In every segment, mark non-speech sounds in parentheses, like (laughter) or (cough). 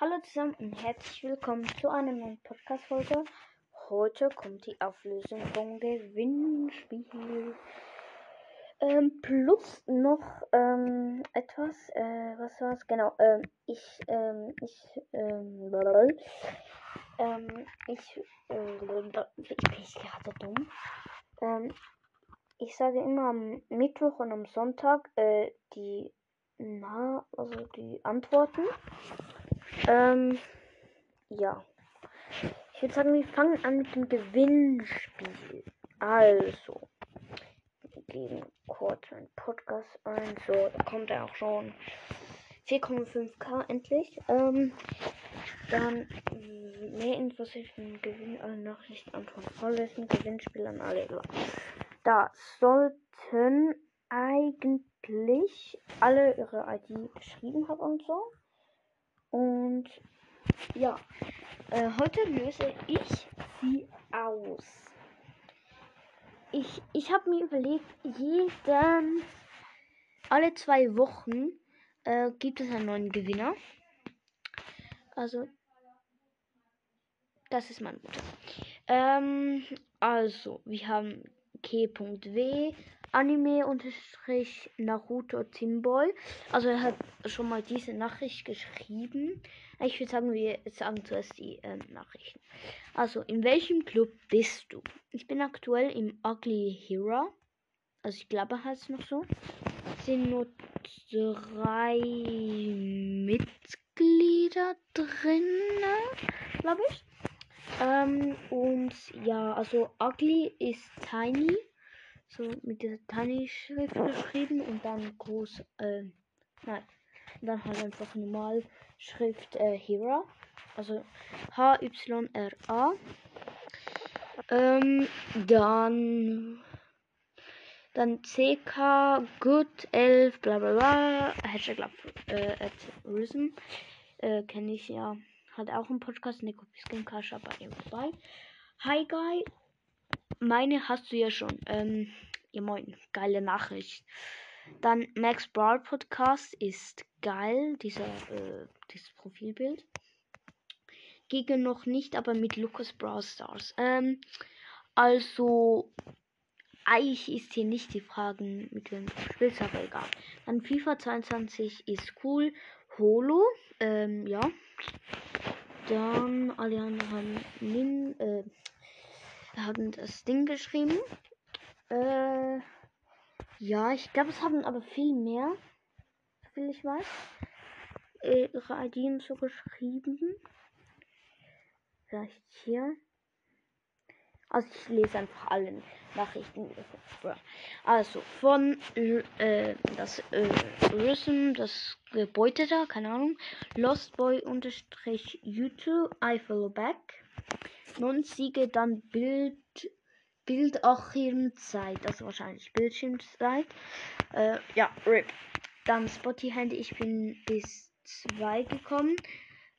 Hallo zusammen und herzlich willkommen zu einer neuen Podcast-Folge. Heute kommt die Auflösung vom Gewinnspiel. Ähm, plus noch ähm, etwas, äh, was war's? Genau, ähm, ich, ähm, ich, ähm, ähm, ich, äh, ich bin gerade dumm. Ähm, ich sage immer am Mittwoch und am Sonntag äh, die, na, also die Antworten. Ähm, ja. Ich würde sagen, wir fangen an mit dem Gewinnspiel. Also, wir geben kurz einen Podcast ein. So, da kommt er auch schon 4,5k endlich. Ähm, dann mehr Infos den Gewinn, alle Nachrichten, Antworten vorlesen, Gewinnspiel an alle. Da sollten eigentlich alle ihre ID geschrieben haben und so. Und ja, äh, heute löse ich sie aus. Ich, ich habe mir überlegt, jeden, alle zwei Wochen äh, gibt es einen neuen Gewinner. Also, das ist mein Mutter. Ähm, also, wir haben K.W, Anime-Naruto Timboy. Also er hat schon mal diese Nachricht geschrieben. Ich würde sagen, wir sagen zuerst die ähm, Nachrichten. Also, in welchem Club bist du? Ich bin aktuell im Ugly Hero. Also ich glaube, heißt es noch so. Es sind nur drei Mitglieder drin, glaube ich. Ähm, und ja, also Ugly ist Tiny so mit dieser Tiny-Schrift geschrieben und dann groß, äh, nein, und dann halt einfach normal Schrift äh, Hera, also H-Y-R-A. Ähm, dann, dann CK, Good, 11, bla bla bla, Hashtag äh, at Risen, äh, kenne ich ja, hat auch einen Podcast, Nico Piskin Kascha bei ihm vorbei. Hi Guy, meine hast du ja schon. Ähm, ja moin, geile Nachricht. Dann Max Brawl Podcast ist geil, dieser, äh, dieses Profilbild. Gegen noch nicht, aber mit Lucas Brawl Stars. Ähm, also, eigentlich ist hier nicht die Frage, mit wem du spielst, aber egal. Dann FIFA 22 ist cool. Holo, ähm, ja. Dann alle anderen äh, haben das Ding geschrieben. Äh, ja, ich glaube, es haben aber viel mehr, will ich weiß. Äh, ihre ID so geschrieben. Vielleicht hier. Also ich lese einfach alle Nachrichten. Also von äh, das äh, Rhythm, das Gebäude da, keine Ahnung. Lostboy unterstrich YouTube, I follow back. Non Siege dann Bild Bildarchivzeit, also wahrscheinlich Bildschirmzeit. Äh, ja, RIP. Dann Spotty Handy, ich bin bis 2 gekommen.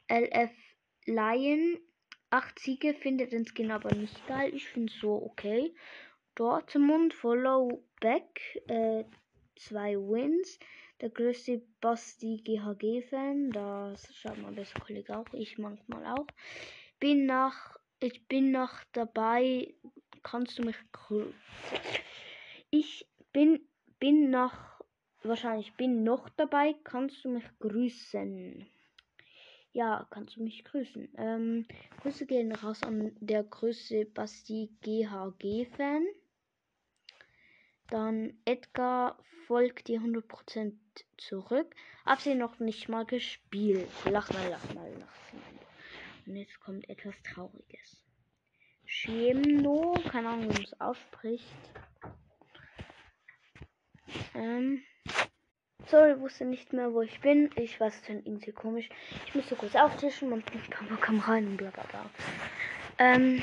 LF Lion, 8 Siege, findet den Skin aber nicht geil. Ich finde so okay. Dortmund, Follow Back, 2 äh, Wins. Der größte Basti GHG-Fan, das schaut mein bester Kollege auch, ich manchmal auch. Bin nach, ich bin noch dabei, kannst du mich grüßen? Ich bin, bin noch, wahrscheinlich bin noch dabei, kannst du mich grüßen? Ja, kannst du mich grüßen. Ähm, Grüße gehen raus an der Grüße Basti GHG-Fan. Dann Edgar folgt dir 100% zurück. Hab sie noch nicht mal gespielt. Lach mal, lach mal, lach mal. Und jetzt kommt etwas Trauriges. Chemno, keine Ahnung, wie man es ausspricht. Ähm. Sorry, wusste nicht mehr, wo ich bin. Ich weiß, es ist irgendwie komisch. Ich musste kurz auftischen und Papa kam rein und bla bla bla. Ähm.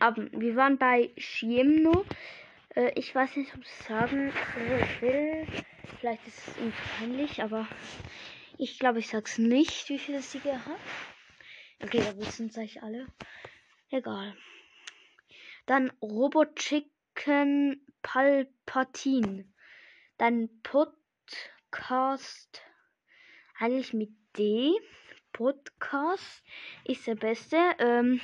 Aber wir waren bei Chiemno. Äh, ich weiß nicht, ob ich sagen ich will. Vielleicht ist es peinlich, aber ich glaube, ich sag's nicht, wie viele Siege hat. Okay, da wissen es euch alle. Egal. Dann Robochicken Palpatine. Dann Podcast eigentlich mit D. Podcast ist der beste. Ähm,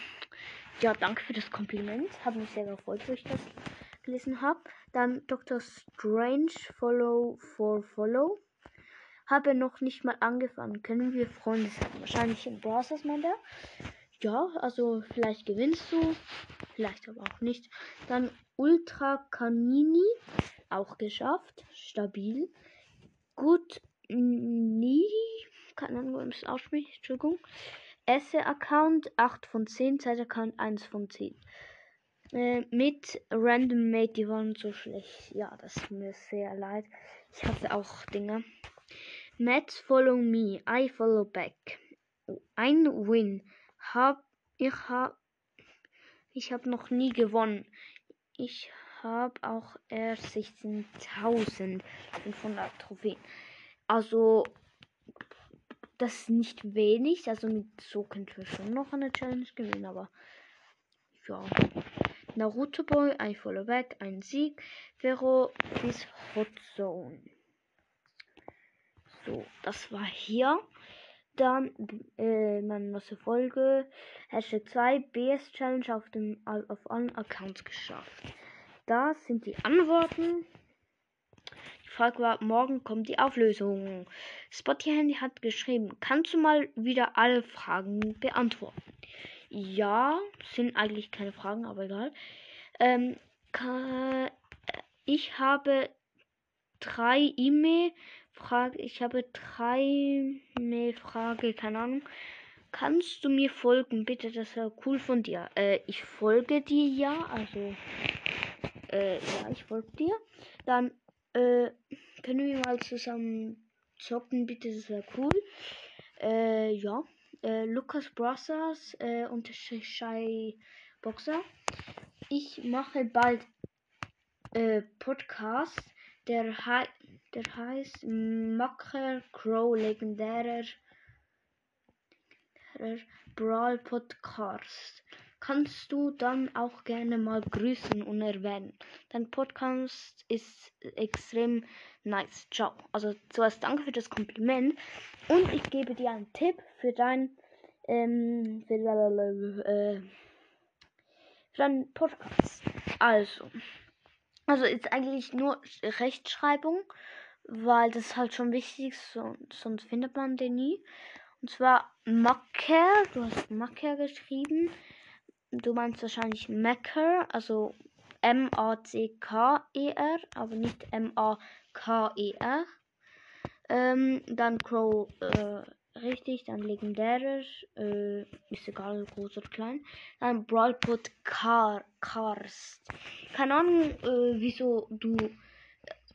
ja, danke für das Kompliment. Habe mich sehr gefreut, wo ich das gelesen habe. Dann Dr. Strange Follow for Follow. Habe noch nicht mal angefangen. Können wir Freunde sein? Wahrscheinlich in Browsers, meint er. Ja, also vielleicht gewinnst du, vielleicht aber auch nicht. Dann Ultra Canini, auch geschafft, stabil. Gut, nie, keine Ahnung, wie man es ausspricht, Entschuldigung. Esse-Account 8 von 10, Zeit-Account 1 von 10. Äh, mit Random Mate, die waren so schlecht. Ja, das tut mir sehr leid. Ich hatte auch Dinge. Matt follow me, I follow back. Ein Win. Hab, ich hab, ich hab noch nie gewonnen. Ich habe auch erst 16.500 Trophäen. Also, das ist nicht wenig. Also, mit so könnten wir schon noch eine Challenge gewinnen, aber ja. Naruto Boy, ein Follow Back, ein Sieg. Vero bis Hot Zone. So, das war hier. Dann äh, meine nächste Folge. Hashtag 2 BS Challenge auf, dem, auf allen Accounts geschafft. Da sind die Antworten. Die Frage war, morgen kommt die Auflösung. Spotty Handy hat geschrieben, kannst du mal wieder alle Fragen beantworten? Ja, sind eigentlich keine Fragen, aber egal. Ähm, ich habe drei E-Mail Frage, ich habe drei ne Frage, keine Ahnung. Kannst du mir folgen, bitte? Das wäre cool von dir. Äh, ich folge dir ja, also äh, ja, ich folge dir. Dann äh, können wir mal zusammen zocken, bitte? Das wäre cool. Äh, ja. Äh, Lukas Brothers äh, und Shy Boxer. Ich mache bald äh, Podcast, der, der heißt Macker Crow legendärer Brawl Podcast. Kannst du dann auch gerne mal grüßen und erwähnen. Dein Podcast ist extrem nice. Ciao. Also zuerst danke für das Kompliment und ich gebe dir einen Tipp für dein ähm, für, äh, für deinen Podcast. Also, also ist eigentlich nur Rechtschreibung, weil das ist halt schon wichtig, so, sonst findet man den nie. Und zwar Macker, du hast Macker geschrieben. Du meinst wahrscheinlich Macker, also M-A-C-K-E-R, aber nicht M-A-K-E-R. Ähm, dann Crow, äh, richtig, dann legendärer, äh, ist egal, groß oder klein. Dann Brawlpot Car, Cars. Keine Ahnung, äh, wieso du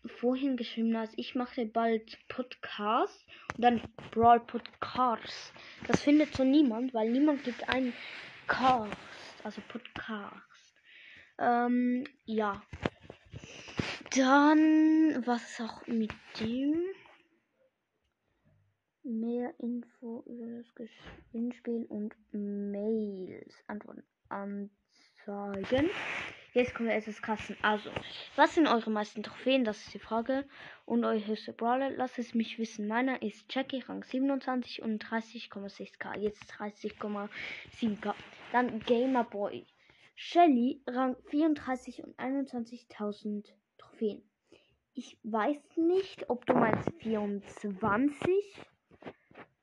vorhin geschrieben hast, ich mache bald Podcast und dann Brawl Podcast. Das findet so niemand, weil niemand gibt einen Cast, also Podcast. Ähm, ja. Dann, was ist auch mit dem? Mehr Info über das Gewinnspiel und Mails. Antworten anzeigen. Jetzt kommen wir erst ins Kassen. Also, was sind eure meisten Trophäen? Das ist die Frage. Und eure höchste Brawler? Lasst es mich wissen. Meiner ist Jackie, Rang 27 und 30,6k. Jetzt 30,7k. Dann Gamerboy. Shelly, Rang 34 und 21.000 Trophäen. Ich weiß nicht, ob du meinst 24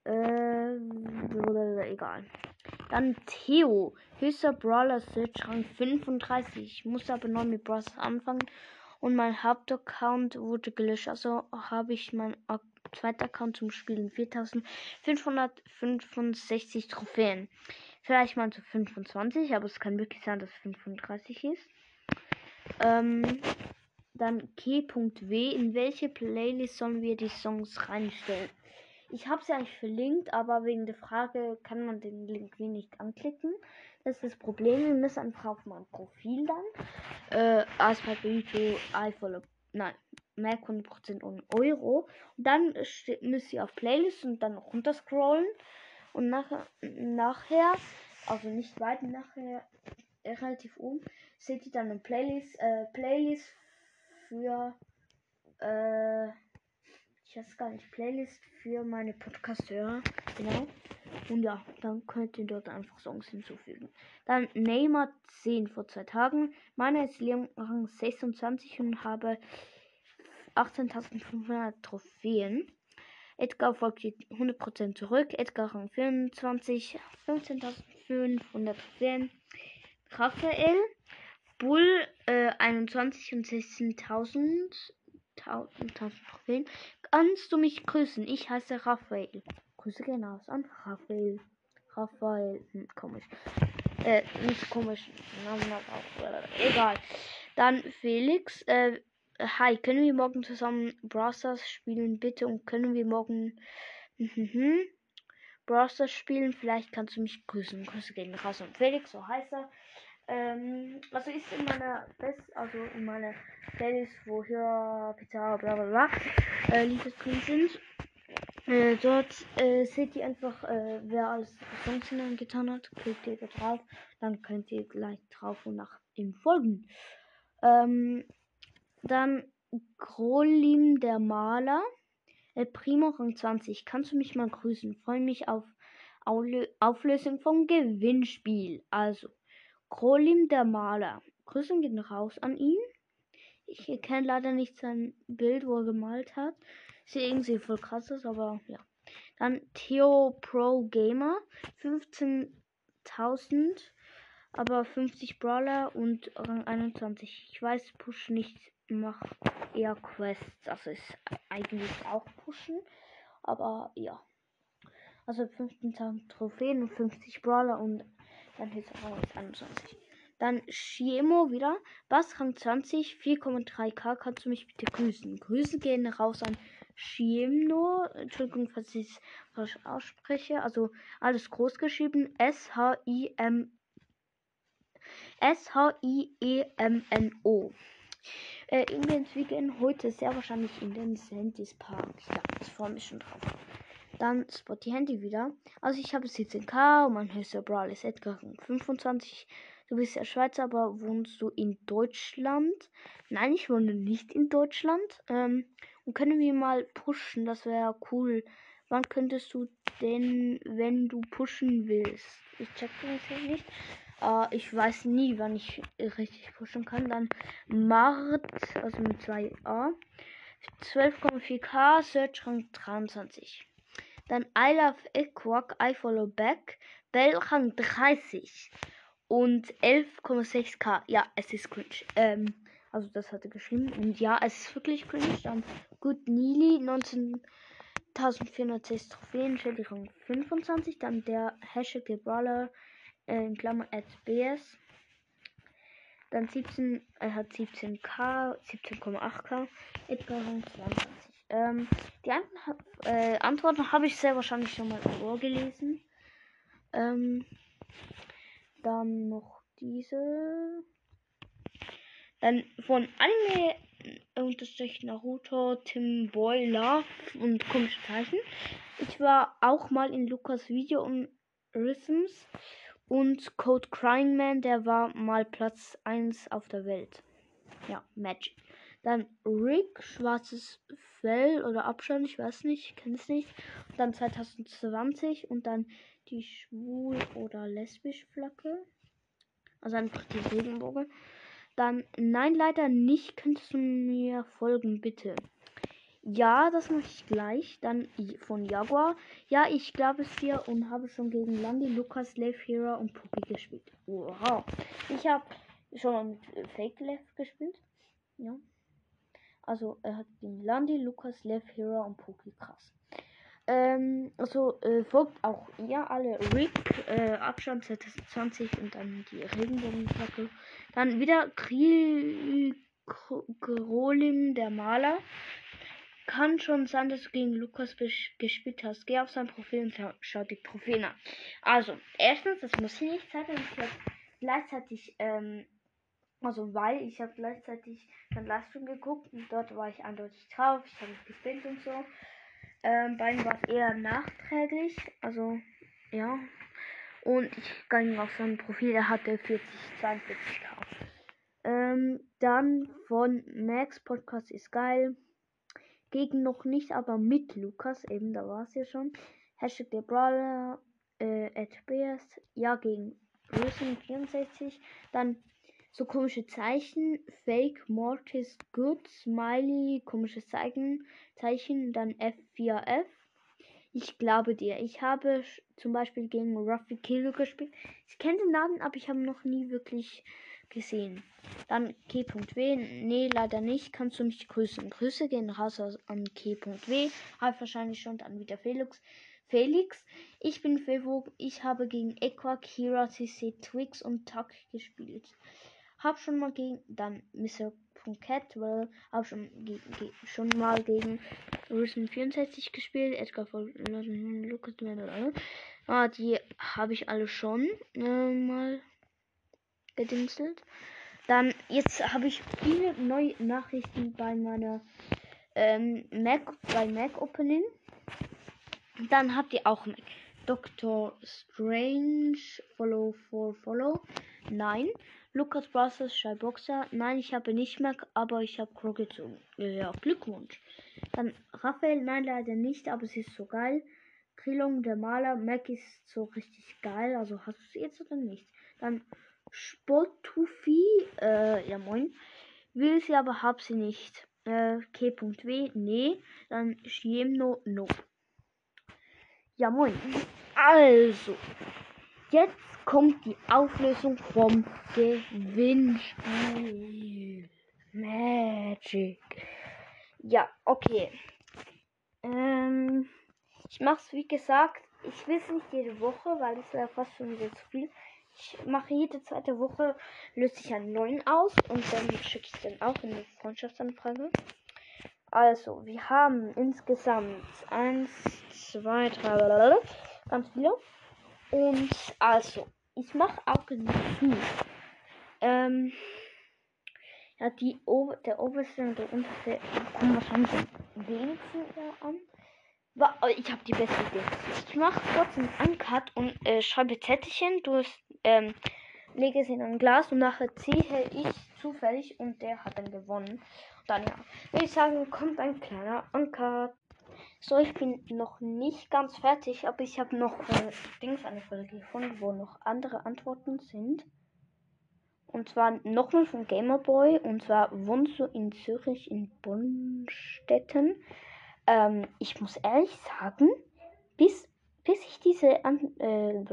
äh, (laughs) egal. Dann Theo. Höchster Brawler Search Rang 35. Ich musste aber neu mit Brawlers anfangen. Und mein Hauptaccount wurde gelöscht. Also habe ich meinen zweiten Account zum Spielen. 4565 Trophäen. Vielleicht mal zu 25, aber es kann wirklich sein, dass es 35 ist. Ähm, dann K.W. In welche Playlist sollen wir die Songs reinstellen? Ich habe sie eigentlich verlinkt, aber wegen der Frage kann man den Link wie nicht anklicken. Das ist das Problem. Wir müssen einfach auf mein Profil dann. Äh, als bei YouTube, iPhone, nein, Mac 100% und Euro. Und dann müsst ihr auf Playlist und dann runter scrollen. Und nachher, nachher, also nicht weit nachher, äh, relativ oben, seht ihr dann eine Playlist, äh, Playlist für, äh, ich gar nicht, Playlist für meine Podcast-Hörer. Genau. Und ja, dann könnt ihr dort einfach Songs hinzufügen. Dann Neymar 10 vor zwei Tagen. Meiner ist Leon Rang 26 und habe 18.500 Trophäen. Edgar folgt 100% zurück. Edgar Rang 24, 15.500 Trophäen. Raphael, Bull äh, 21 und 16.000 Trophäen. Kannst du mich grüßen? Ich heiße Raphael. Grüße gerne aus an Raphael. Raphael, hm, komisch. Äh, nicht komisch. Namen auch, äh, egal. Dann Felix, äh, hi, können wir morgen zusammen Browsers spielen, bitte? Und können wir morgen mhm, Browsers spielen? Vielleicht kannst du mich grüßen. Grüße gehen raus und Felix, so heißt er. Ähm, also ist in meiner Best, also in meiner Playlist, wo hier Pizza, bla bla bla, äh, Lieder drin sind. Äh, dort äh, seht ihr einfach, äh, wer alles Songs getan hat. Klickt ihr da drauf, dann könnt ihr gleich drauf und nach ihm folgen. Ähm, dann Grolim der Maler. El Primo Rang 20. Kannst du mich mal grüßen? Freue mich auf Auflösung vom Gewinnspiel. Also, Grolim der Maler. Grüßen gehen raus an ihn. Ich kenne leider nicht sein Bild, wo er gemalt hat. Sieht irgendwie voll krass aus, aber ja. Dann Theo Pro Gamer. 15.000, aber 50 Brawler und Rang 21. Ich weiß, Push nicht macht eher Quests. Das ist eigentlich auch Pushen, aber ja. Also 15.000 Trophäen und 50 Brawler und dann ist Rang 21. Dann Shiemo wieder. Bass Rang 20, 4,3k. Kannst du mich bitte grüßen? Grüße gehen raus an Shiemno. Entschuldigung, falls ich es falsch ausspreche. Also alles groß geschrieben. S-H-I-M. S-H-I-E-M-N-O. Äh, wir gehen heute sehr wahrscheinlich in den Sandys Park. Ja, ich freue mich schon drauf. Dann Spotty Handy wieder. Also ich habe 17k und mein höchster Brawl ist Edgar 25. Du bist ja Schweizer, aber wohnst du in Deutschland? Nein, ich wohne nicht in Deutschland. Ähm, und können wir mal pushen? Das wäre cool. Wann könntest du denn, wenn du pushen willst? Ich check das nicht. Uh, ich weiß nie, wann ich richtig pushen kann. Dann Mart, also mit 2a. 12,4k, Search Rang 23. Dann I Love Equack, I Follow Back, Bell Rang 30 und 11,6k. Ja, es ist cringe. Ähm, also das hatte geschrieben. Und ja, es ist wirklich cringe. Dann Good Neely, 19.406 Trophäen, Shelly Rang 25. Dann der Hashtag der Brawler, äh, in Klammer at BS. Dann 17, er hat 17k, 17,8k, Edgar Rang 22. Ähm, die An äh, Antworten habe ich sehr wahrscheinlich schon mal vorgelesen. Ähm, dann noch diese. Dann von Anime unterstrich Naruto, Tim Love und komische Zeichen. Ich war auch mal in Lukas Video um Rhythms und Code Crying Man, der war mal Platz 1 auf der Welt. Ja, Magic. Dann Rick, schwarzes Fell oder Abstand, ich weiß nicht, kenne es nicht. dann 2020 und dann die schwul oder lesbisch Flagge. Also einfach die Regenbogen. Dann, nein, leider nicht. Könntest du mir folgen, bitte? Ja, das mache ich gleich. Dann von Jaguar. Ja, ich glaube es dir und habe schon gegen Landy, Lukas, Lev Hero und Puppy gespielt. Wow. Ich habe schon mit Fake Left gespielt. Ja. Also er hat gegen Landy, Lukas, Lev, Hero und Poki krass. Ähm, also äh, folgt auch ihr alle Rick, äh, Abstand 2020 und dann die Regenbogenflagge. Dann wieder Krieg Grolim, der Maler. Kann schon sein, dass du gegen Lukas gespielt hast. Geh auf sein Profil und schau die Profile an. Also, erstens, das muss ich nicht zeigen. Ich habe gleichzeitig ähm, also weil ich habe gleichzeitig dann Livestream geguckt und dort war ich eindeutig drauf. Ich habe mich gespinnt und so. Ähm, bei ihm war es eher nachträglich. Also ja. Und ich ging auf sein Profil, er hatte 40, 42k. Ähm, dann von Max Podcast ist geil. Gegen noch nicht, aber mit Lukas, eben da war es ja schon. Hashtag der Brawler äh, at Bears, ja, gegen Wilson 64. Dann so komische Zeichen. Fake, Mortis, Good, Smiley, komisches Zeichen, Zeichen, dann F4F. Ich glaube dir. Ich habe zum Beispiel gegen Ruffy Kilo gespielt. Ich kenne den Namen, aber ich habe noch nie wirklich gesehen. Dann K.W. Nee, leider nicht. Kannst du mich grüßen? Grüße gehen raus an K.W. Habe wahrscheinlich schon dann wieder Felix. Felix, ich bin Fevo. Ich habe gegen Equa, Kira, CC, Twix und Tuck gespielt. Hab schon mal gegen dann Mr. Catwell, hab schon, ge, ge, schon mal gegen Risen 64 gespielt. Edgar von Lucas Ah, die habe ich alle schon äh, mal gedingselt. Dann, jetzt habe ich viele neue Nachrichten bei meiner ähm, Mac, bei Mac Opening. Dann habt ihr auch Mac. Dr. Strange, Follow for Follow. Nein. Lukas Brothers, Shyboxer. Nein, ich habe nicht Mac, aber ich habe Crow gezogen. Ja, Glückwunsch. Dann Raphael, nein, leider nicht, aber sie ist so geil. Krilong, der Maler, Mac ist so richtig geil. Also hast du sie jetzt oder nicht? Dann Spottufi, äh, ja moin. Will sie, aber hab sie nicht. Äh, K.W, nee. Dann Shiemno, no. Ja moin. Also, jetzt kommt die Auflösung vom Gewinnspiel. Magic. Ja, okay. Ähm, ich mach's wie gesagt. Ich will es nicht jede Woche, weil es ja fast schon wieder zu viel. Ich mache jede zweite Woche, löse ich einen neuen aus und dann schicke ich den auch in die Freundschaftsanfrage. Also, wir haben insgesamt eins, zwei, drei, ganz viele. Und also, ich mache auch zu. Ähm, ja, die Ober der oberste und der unterste kommen wahrscheinlich am wenigsten an. Ich habe die beste Idee. Ich mache kurz einen Uncut und äh, schreibe Zettelchen. Du ähm, lege es in ein Glas und nachher ziehe ich zufällig und der hat dann gewonnen. Dann ja, würde ich sagen, kommt ein kleiner Uncut. So, ich bin noch nicht ganz fertig, aber ich habe noch äh, Dings eine Folge gefunden, wo noch andere Antworten sind. Und zwar nochmal von Gamerboy. Und zwar wohnst du in Zürich in Bonnstetten. Ähm, ich muss ehrlich sagen, bis, bis ich diese An äh,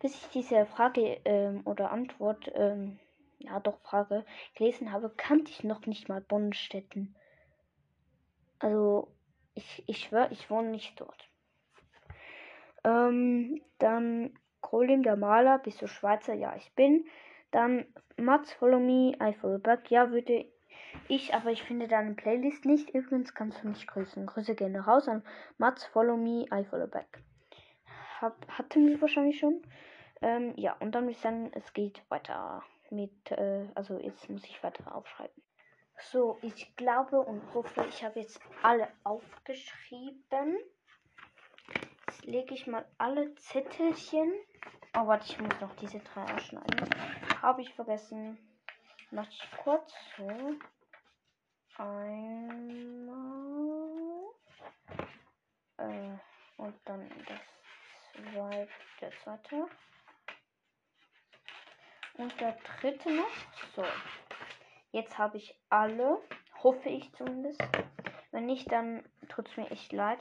bis ich diese Frage ähm, oder Antwort, ähm, ja doch Frage gelesen habe, kannte ich noch nicht mal Bonnstetten. Also ich, ich schwöre, ich wohne nicht dort. Ähm, dann Colin der Maler, bist du Schweizer? Ja, ich bin. Dann Mats, follow me, I follow back. Ja, würde ich, aber ich finde deine Playlist nicht. Übrigens kannst du mich grüßen. Grüße gerne raus an Mats, follow me, I follow back. Hab, hatten wir wahrscheinlich schon. Ähm, ja, und dann würde ich sagen, es geht weiter mit, äh, also jetzt muss ich weiter aufschreiben. So, ich glaube und hoffe, ich habe jetzt alle aufgeschrieben. Jetzt lege ich mal alle Zettelchen. Oh, warte, ich muss noch diese drei ausschneiden. Habe ich vergessen. Mach ich kurz so. Einmal. Äh, und dann das zweite, der zweite. Und der dritte noch. So. Jetzt habe ich alle. Hoffe ich zumindest. Wenn nicht, dann tut es mir echt leid.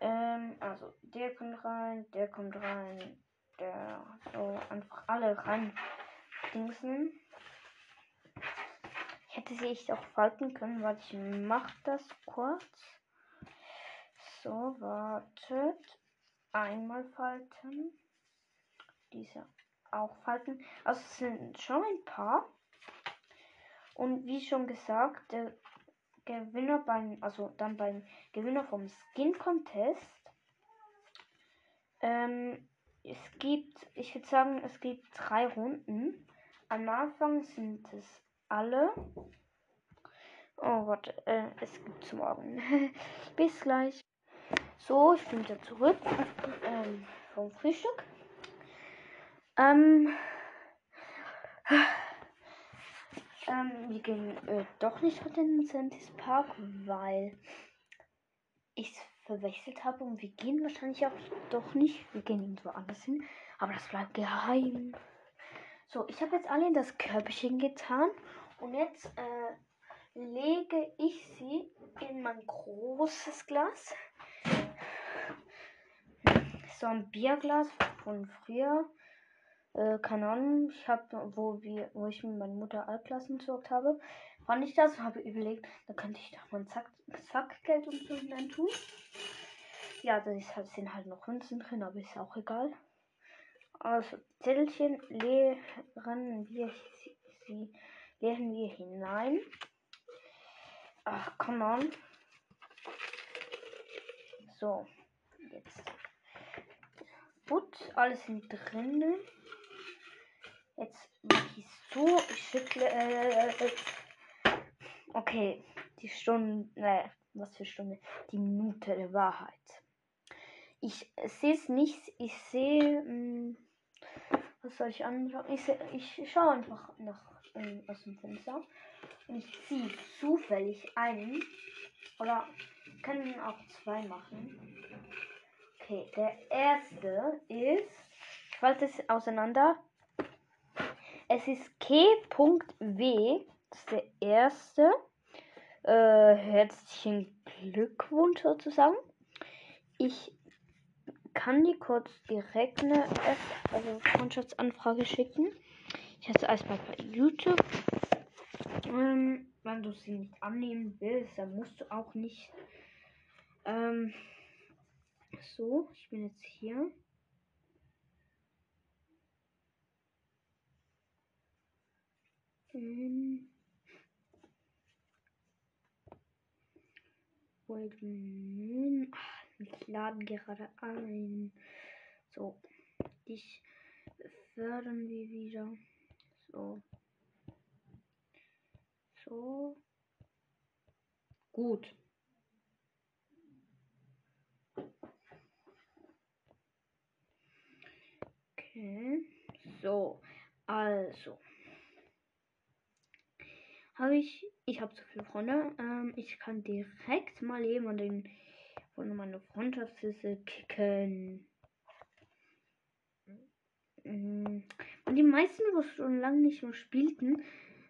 Ähm, also, der kommt rein, der kommt rein, der so einfach alle rein dingsen. Ich hätte sie echt auch falten können, weil ich mache das kurz. So, wartet. Einmal falten. Diese auch falten. Also es sind schon ein paar. Und wie schon gesagt, der Gewinner beim, also dann beim Gewinner vom Skin Contest. Ähm, es gibt, ich würde sagen, es gibt drei Runden. Am Anfang sind es alle. Oh Gott, äh, es gibt morgen. (laughs) Bis gleich. So, ich bin wieder zurück ähm, vom Frühstück. Ähm, ähm, wir gehen äh, doch nicht heute in den Sentis Park, weil ich verwechselt habe und wir gehen wahrscheinlich auch doch nicht. Wir gehen irgendwo anders hin, aber das bleibt geheim. So, ich habe jetzt alle in das Körbchen getan und jetzt äh, lege ich sie in mein großes Glas. So ein Bierglas von früher. Äh, Ahnung, ich habe, wo wir, wo ich mit meiner Mutter Altklassen besorgt habe, fand ich das und habe überlegt, da könnte ich doch mal ein Zack, Zackgeld und so hinein tun. Ja, da halt, sind halt noch Münzen drin, aber ist auch egal. Also, Zettelchen leeren wir sie leeren wir hinein. Ach, komm on. So, jetzt. Gut, alles sind drinnen. Jetzt mache ich so, ich schüttle. Äh, äh, okay, die Stunde, äh, was für Stunde? Die Minute der Wahrheit. Ich sehe es nicht, ich sehe, hm, was soll ich anschauen? Ich, ich schaue einfach nach ähm, aus dem Fenster und ich ziehe zufällig einen oder können auch zwei machen. Okay, der erste ist, ich falte es auseinander. Es ist K.W. Das ist der erste. Äh, herzlichen Glückwunsch sozusagen. Ich kann die kurz direkt eine also Freundschaftsanfrage schicken. Ich hatte erstmal bei YouTube. Ähm, wenn du sie nicht annehmen willst, dann musst du auch nicht. Ähm, so, ich bin jetzt hier. Ähm, minute. Ach, ich lade gerade ein. So, dich fördern wir wieder. So. So. Gut. Okay. So. Also. Habe ich. Ich habe zu viele Freunde. Ähm, ich kann direkt mal jemanden von meiner Freundschaftsliste kicken. Mhm. Und die meisten, wo schon lange nicht mehr spielten,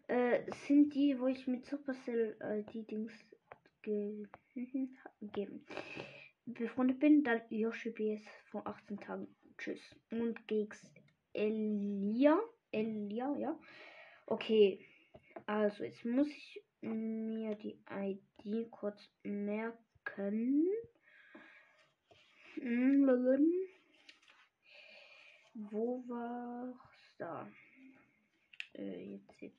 äh, sind die, wo ich mit Supercell äh, die Dings (laughs) gegeben befreundet bin. Dann Yoshi BS vor 18 Tagen. Tschüss. Und Geeks Elia. Elia, ja. Okay. Also, jetzt muss ich mir die ID kurz merken. Mhm. Wo war's da? Äh, jetzt.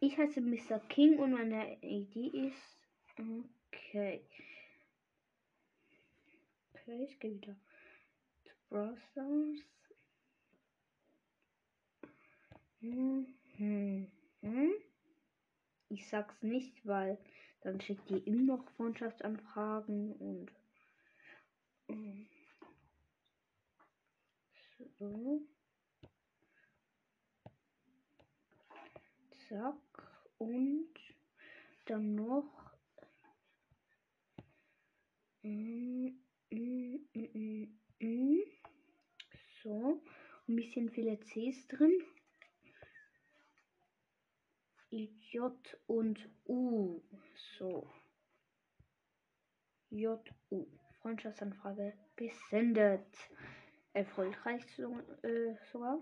Ich heiße Mr. King und meine ID ist. Okay. Okay, ich gehe wieder zu Browsers. Hm, hm, hm. Ich sag's nicht, weil dann schickt ihr immer noch Freundschaftsanfragen und. Hm. So. Zack. Und dann noch. Mm, mm, mm, so. Ein bisschen viele Cs drin. J und U. So. J, U. Freundschaftsanfrage gesendet. Erfolgreich so, äh, sogar.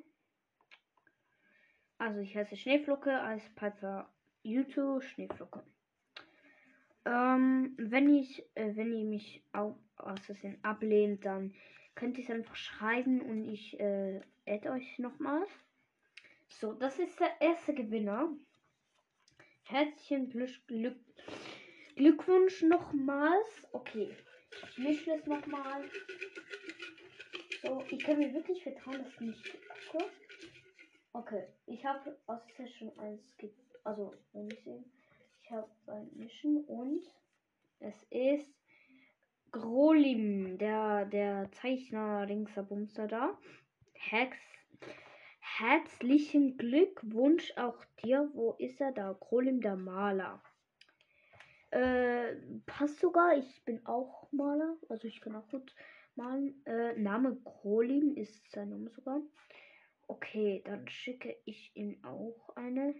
Also ich heiße Schneeflocke als Piper YouTube Schneeflocke. Ähm, wenn ich, äh, wenn ihr mich auch aus Versehen ablehnt, dann könnt ihr es einfach schreiben und ich äh, add euch nochmal. So, das ist der erste Gewinner. Herzlichen Glück, Glück, Glückwunsch nochmals. Okay, ich mische es nochmal. So, ich kann mir wirklich vertrauen, dass ich nicht. Okay, okay. ich habe aus schon eins also wenn ich sehen, ich habe ein Mission und es ist Grolim, der der Zeichner Bumster da. Hex Herzlichen Glückwunsch auch dir. Wo ist er da? Grolim der Maler. Äh, passt sogar. Ich bin auch Maler. Also ich kann auch gut malen. Äh, Name Krolim ist sein Name sogar. Okay, dann schicke ich ihm auch eine.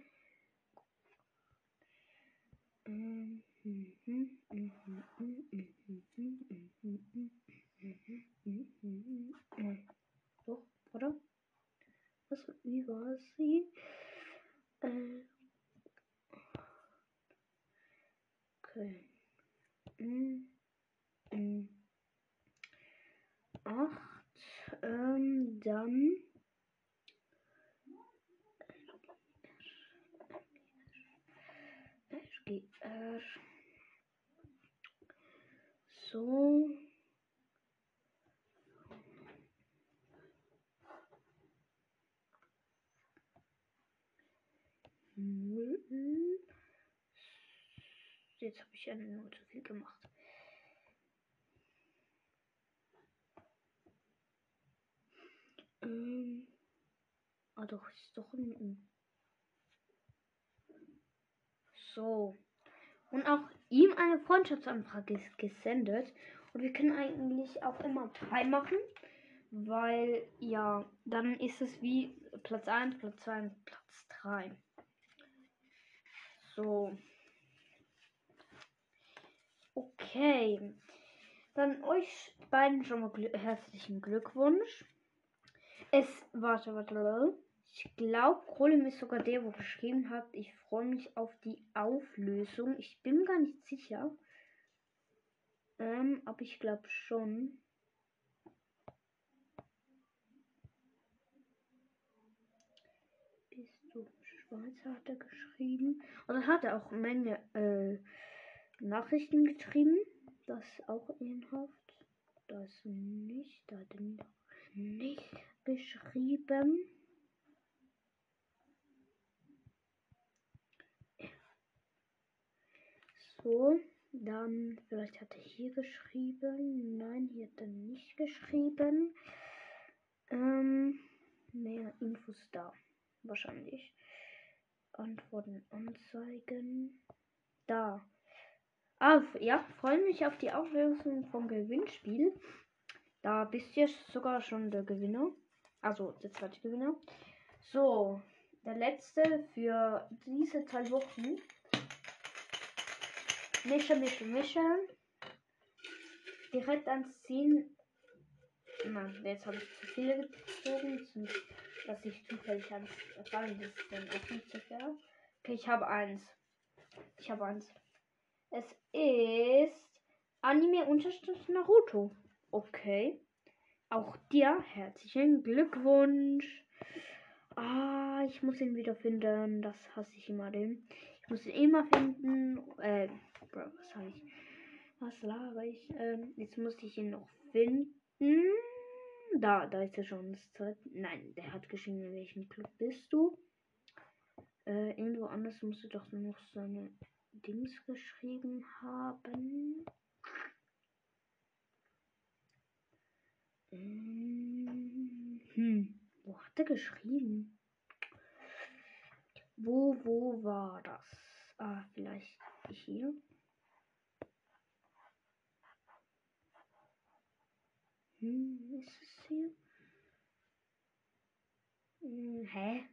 Doch, oder? Was, wie war sie? Äh, okay. Mm, mm. Acht. Ähm, dann. SGR. So. Jetzt habe ich eine Nummer zu viel gemacht. Ähm. Ah doch, ist doch ein U. So. Und auch ihm eine Freundschaftsanfrage gesendet. Und wir können eigentlich auch immer drei machen. Weil, ja, dann ist es wie Platz 1, Platz 2 und Platz 3. So. Okay. Dann euch beiden schon mal gl herzlichen Glückwunsch. Es, warte, warte, ich glaube, Krolim ist sogar der, wo geschrieben hat, ich freue mich auf die Auflösung. Ich bin gar nicht sicher. Ähm, aber ich glaube schon. Bist Schweizer hat er geschrieben. Also hat er auch Menge äh, Nachrichten geschrieben. Das ist auch ehrenhaft. Das nicht. Da hat er nicht geschrieben. So, dann vielleicht hat er hier geschrieben. Nein, hier hat er nicht geschrieben. Ähm, mehr Infos da. Wahrscheinlich. Antworten anzeigen. Da. Ah, ja, freue mich auf die Auflösung vom Gewinnspiel. Da bist du sogar schon der Gewinner. Also der zweite Gewinner. So, der letzte für diese zwei Wochen. Mischen, mischen, mischen. Direkt ans Ziel. Mann, jetzt habe ich zu viele gezogen, dass ich zufällig ans Fallen ist dann auch nicht fair. Okay, ich habe eins. Ich habe eins. Es ist Anime Unterstrich Naruto. Okay. Auch dir herzlichen Glückwunsch. Ah, ich muss ihn wieder finden. Das hasse ich immer den. Ich muss ihn immer finden. Äh, Bro, was habe ich? Was laber ich? Ähm, jetzt muss ich ihn noch finden. Da, da ist er schon. Nein, der hat geschrieben, in welchem Club bist du? Äh, irgendwo anders musst du doch noch seine Dings geschrieben haben. Hm, wo hat er geschrieben? Wo, wo war das? Ah, vielleicht hier. Hm, ist es hier? Hm, hä?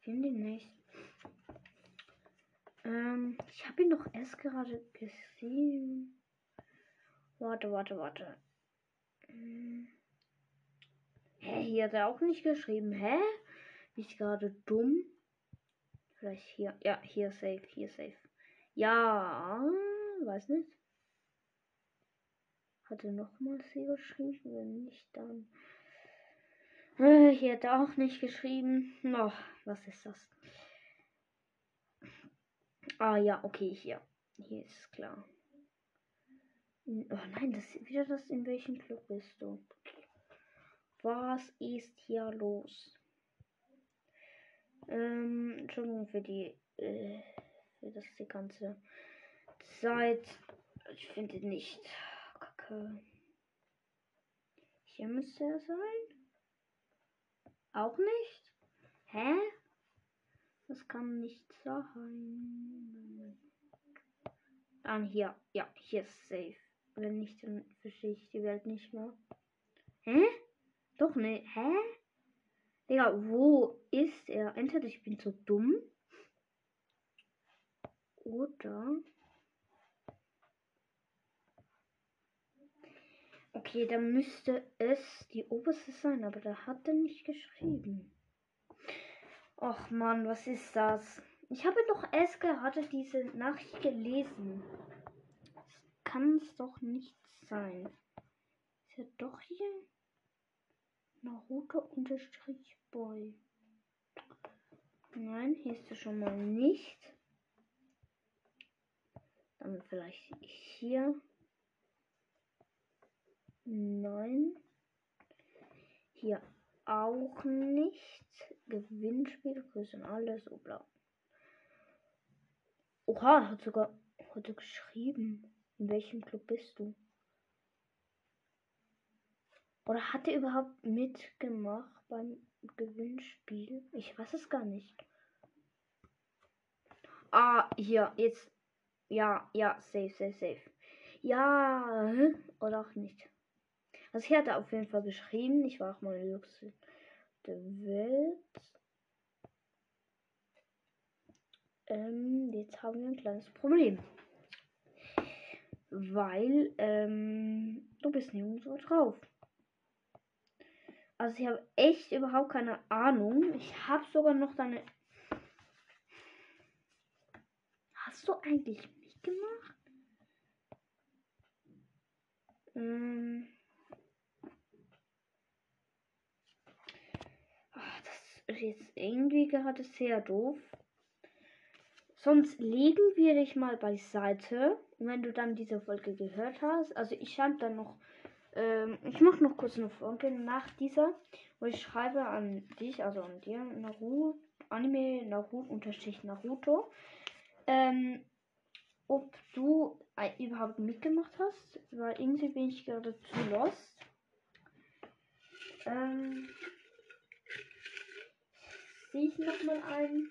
Finde ihn nicht. Ähm, ich habe ihn doch erst gerade gesehen. Warte, warte, warte. Hm. Hä, hier hat er auch nicht geschrieben. Hä? Bin ich gerade dumm? Vielleicht hier. Ja, hier safe, hier safe. Ja, weiß nicht. Hat er nochmals hier geschrieben? Wenn nicht, dann. Hier hat auch nicht geschrieben. Oh, was ist das? Ah ja, okay, hier. Hier ist klar. Oh nein, das ist wieder das, in welchem Club bist du? Was ist hier los? Ähm, Entschuldigung für die, äh, für das die ganze Zeit. Ich finde nicht. Kacke. Hier müsste er sein. Auch nicht? Hä? Das kann nicht sein. An hier. Ja, hier ist safe. Wenn nicht, dann verstehe ich die Welt nicht mehr. Hä? Doch, ne. Hä? Digga, wo ist er? Entweder ich bin zu dumm. Oder. Okay, dann müsste es die oberste sein, aber da hat er nicht geschrieben. Och man, was ist das? Ich habe doch erst gerade diese Nachricht gelesen. Kann es doch nicht sein. Ist ja doch hier Naruto unterstrich Boy. Nein, hier ist er schon mal nicht. Dann vielleicht hier. Nein. Hier auch nicht. Gewinnspiel, Grüße und alles, so bla. Oha, hat sogar heute geschrieben. In welchem Club bist du? Oder hat er überhaupt mitgemacht beim Gewinnspiel? Ich weiß es gar nicht. Ah, hier, jetzt. Ja, ja, safe, safe, safe. Ja, (laughs) oder auch nicht. Also hier hat er auf jeden Fall geschrieben. Ich war auch mal höchste der Welt. Ähm, jetzt haben wir ein kleines Problem. Weil, ähm, du bist nirgendwo drauf. Also ich habe echt überhaupt keine Ahnung. Ich habe sogar noch deine... Hast du eigentlich mitgemacht? Ähm... ist jetzt irgendwie gerade sehr doof. Sonst legen wir dich mal beiseite, wenn du dann diese Folge gehört hast. Also ich schreibe dann noch, ähm, ich mache noch kurz eine Folge nach dieser, wo ich schreibe an dich, also an dir, Naruto, Anime Naruto unterstrich Naruto, ähm, ob du überhaupt mitgemacht hast, weil irgendwie bin ich gerade zu lost. Ähm, sehe ich nochmal ein.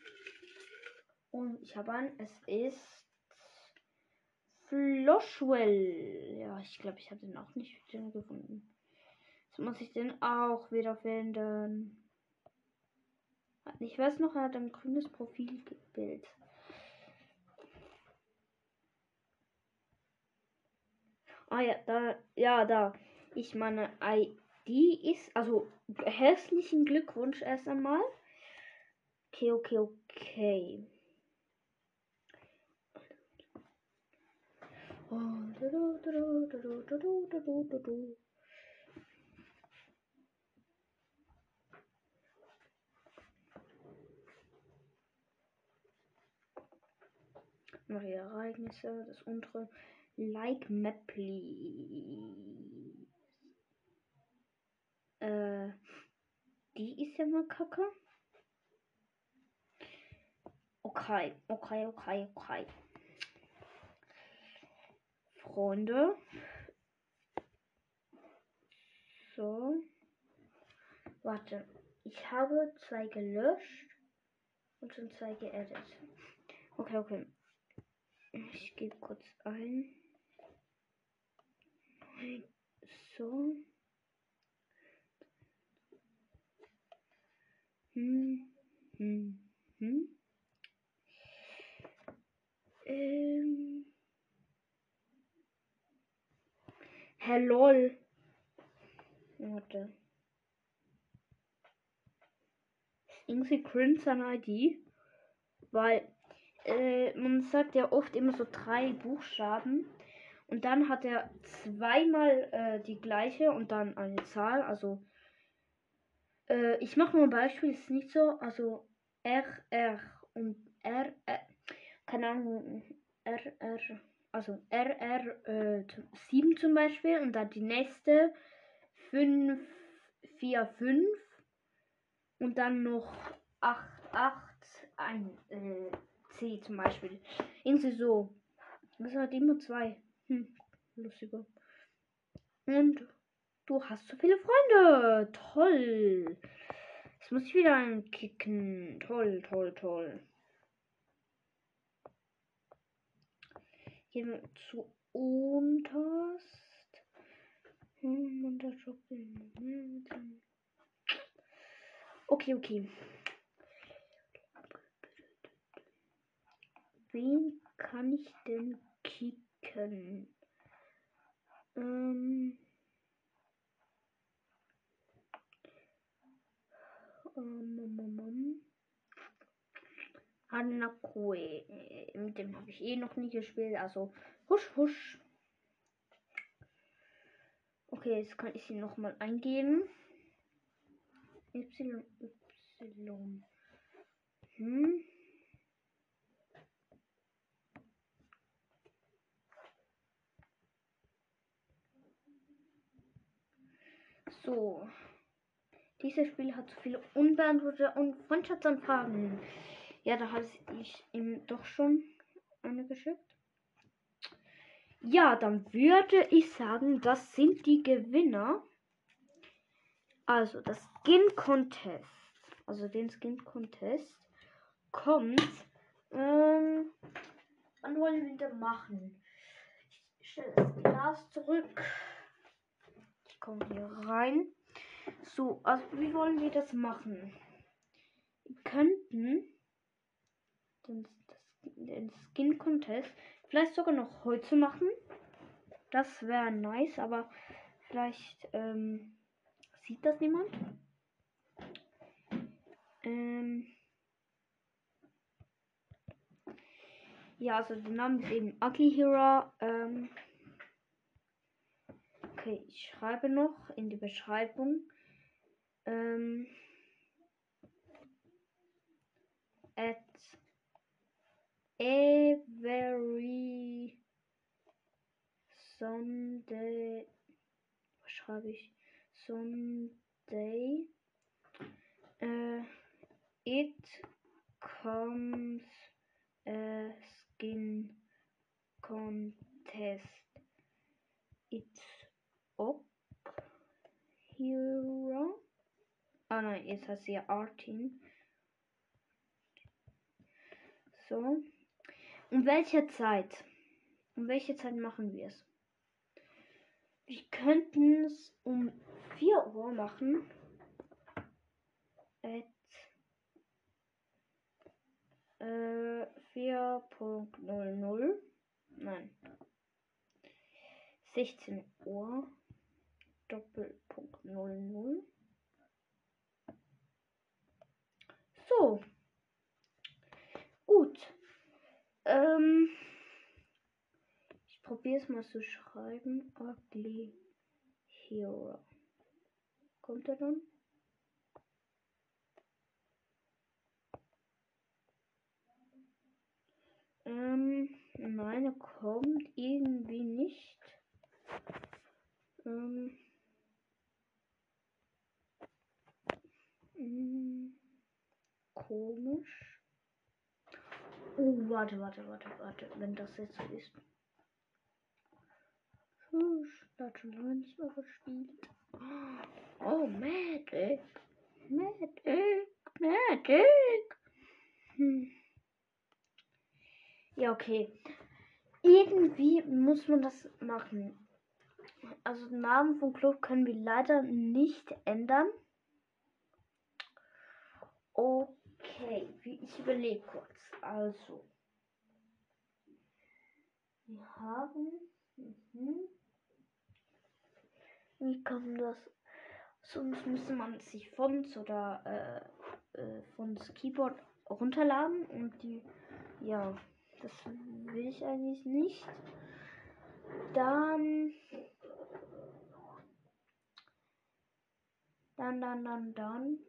Und ich habe einen. Es ist Floshwell. Ja, ich glaube, ich habe den auch nicht gefunden. Jetzt muss ich den auch wieder finden. Ich weiß noch, er hat ein grünes Profilbild. Ah ja, da, ja, da. Ich meine ID ist, also herzlichen Glückwunsch erst einmal. Okay, okay, okay. Neue Ereignisse, das untere Like Map please. Äh, die ist ja mal kacke. Okay, okay, okay, okay. Freunde. So. Warte. Ich habe zwei gelöscht und schon zwei geedit. Okay, okay. Ich gebe kurz ein. So. Hm, hm, hm. Ähm. Hä, lol. Warte. Irgendwie cringe seine ID. Weil äh, man sagt ja oft immer so drei Buchstaben. Und dann hat er zweimal äh, die gleiche und dann eine Zahl. Also äh, ich mache mal ein Beispiel, ist nicht so. Also R, R und R, R keine Ahnung, RR, also RR äh, 7 zum Beispiel und dann die nächste 5, 4, 5 und dann noch 8, 8, 1, äh, C zum Beispiel. Irgendwie so. Das hat immer zwei. Hm, lustiger. Und du hast so viele Freunde. Toll. Jetzt muss ich wieder einen kicken. Toll, toll, toll. Gehen wir zu unterst. Hm, okay, okay. Wen kann ich denn kicken? Ähm. Um, um, um, Hanakue. Mit dem habe ich eh noch nie gespielt. Also husch, husch. Okay, jetzt kann ich sie nochmal eingeben. Y, Y. Hm. So. Dieses Spiel hat so viele unbeantwortete und Freundschaftsanfragen. Ja, da habe ich ihm doch schon eine geschickt. Ja, dann würde ich sagen, das sind die Gewinner. Also, das Skin Contest. Also, den Skin Contest kommt. Ähm, wann wollen wir denn machen? Ich stelle das Glas zurück. Ich komme hier rein. So, also, wie wollen wir das machen? Wir könnten den, den Skin Contest vielleicht sogar noch heute machen. Das wäre nice, aber vielleicht ähm, sieht das niemand. Ähm ja, also der Name ist eben Hero. Ähm okay, ich schreibe noch in die Beschreibung. Ähm at every Sunday. Was schreibe ich? Sunday. Uh, it comes a skin contest. It's up here. Ah nein, jetzt heißt sie ja Artin. So. Um welche Zeit? Um welche Zeit machen wir es? Wir könnten es um 4 Uhr machen. At äh, 4.00. Nein. 16 Uhr. Doppelpunkt 00. So. Gut. Ähm, ich probiere es mal zu schreiben. Ugly Hero. Kommt er dann? Ähm, nein, er kommt irgendwie nicht. Ähm, hm, komisch. Oh, warte, warte, warte, warte. Wenn das jetzt so ist. Ich hat schon lange nicht mehr gespielt. Oh, Magic. Magic. Magic. Hm. Ja, okay. Irgendwie muss man das machen. Also den Namen vom Club können wir leider nicht ändern. Okay, ich überlege kurz. Also, wir haben. Mhm. Wie kann das? Sonst müsste man sich Fonts oder äh, äh, Fonts Keyboard runterladen und die. Ja, das will ich eigentlich nicht. Dann. Dann, dann, dann, dann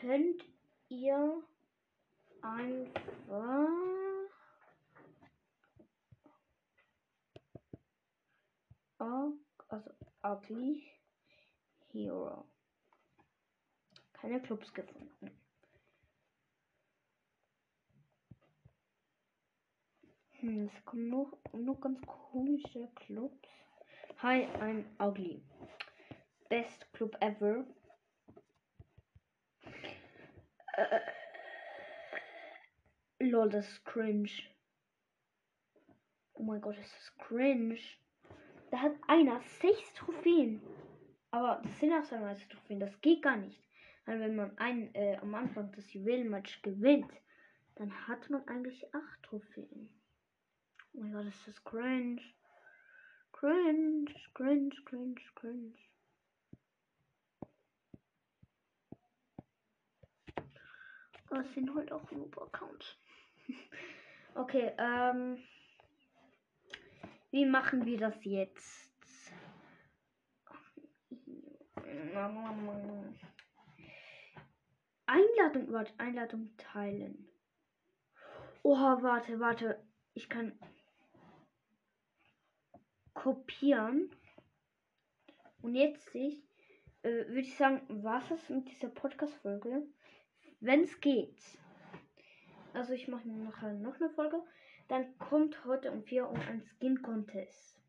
könnt ihr einfach also ugly hero. Keine Clubs gefunden. Hm, es kommen noch, noch ganz komische Clubs. Hi I'm ugly. Best club ever äh, Lol, das ist cringe. Oh mein Gott, ist das cringe. Da hat einer sechs Trophäen. Aber das sind auch seine Trophäen. Das geht gar nicht. Weil wenn man ein, äh, am Anfang das Juwelenmatch gewinnt, dann hat man eigentlich acht Trophäen. Oh mein Gott, ist das cringe. Cringe, cringe, cringe, cringe. Das sind halt auch Noob-Accounts. okay, ähm. Wie machen wir das jetzt? Einladung, warte, Einladung teilen. Oha, warte, warte. Ich kann kopieren. Und jetzt ich, äh, würde ich sagen, was ist mit dieser Podcast-Folge? Wenn es geht. Also ich mache nachher noch eine Folge. Dann kommt heute um 4 Uhr ein Skin Contest.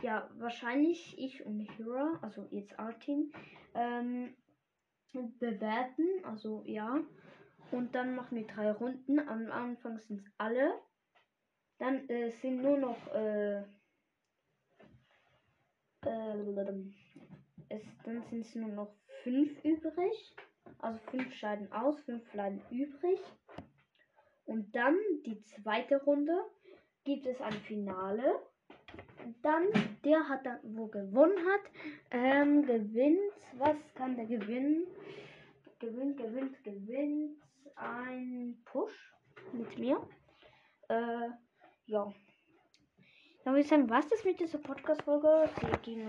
Ja, wahrscheinlich ich und Hira, also jetzt Artin, ähm, bewerten. Also ja. Und dann machen wir drei Runden. Am Anfang sind es alle. Dann äh, sind nur noch äh, äh, es, dann sind es nur noch fünf übrig. Also fünf scheiden aus, fünf bleiben übrig. Und dann die zweite Runde gibt es ein Finale. Und dann, der hat dann, wo gewonnen hat, ähm, gewinnt. Was kann der gewinnen? Gewinnt, gewinnt, gewinnt ein Push mit mir. Äh, ja. Dann würde ich sagen, was ist mit dieser Podcast-Folge? Sie,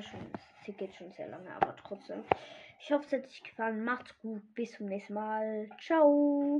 sie geht schon sehr lange, aber trotzdem. Ich hoffe, es hat euch gefallen. Macht's gut. Bis zum nächsten Mal. Ciao.